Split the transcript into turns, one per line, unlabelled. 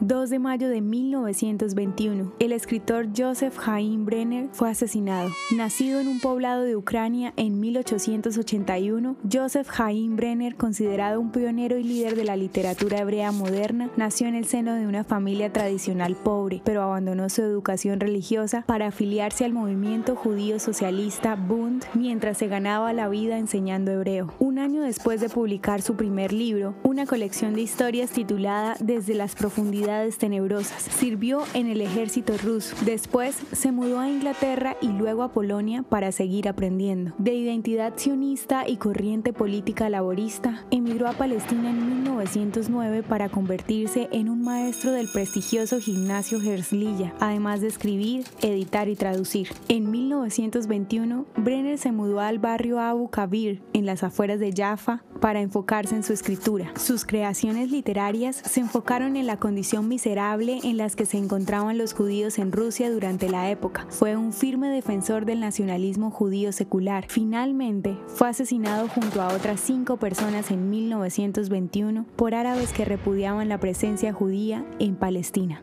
2 de mayo de 1921, el escritor Joseph Haim Brenner fue asesinado. Nacido en un poblado de Ucrania en 1881, Joseph Haim Brenner, considerado un pionero y líder de la literatura hebrea moderna, nació en el seno de una familia tradicional pobre, pero abandonó su educación religiosa para afiliarse al movimiento judío socialista Bund mientras se ganaba la vida enseñando hebreo. Un año después de publicar su primer libro, una colección de historias titulada Desde las profundidades tenebrosas. Sirvió en el ejército ruso. Después se mudó a Inglaterra y luego a Polonia para seguir aprendiendo. De identidad sionista y corriente política laborista, emigró a Palestina en 1909 para convertirse en un maestro del prestigioso gimnasio Herzliya, además de escribir, editar y traducir. En 1921, Brenner se mudó al barrio Abu Kabir, en las afueras de Jaffa, para enfocarse en su escritura. Sus creaciones literarias se enfocaron en la condición miserable en las que se encontraban los judíos en Rusia durante la época. Fue un firme defensor del nacionalismo judío secular. Finalmente, fue asesinado junto a otras cinco personas en 1921 por árabes que repudiaban la presencia judía en Palestina.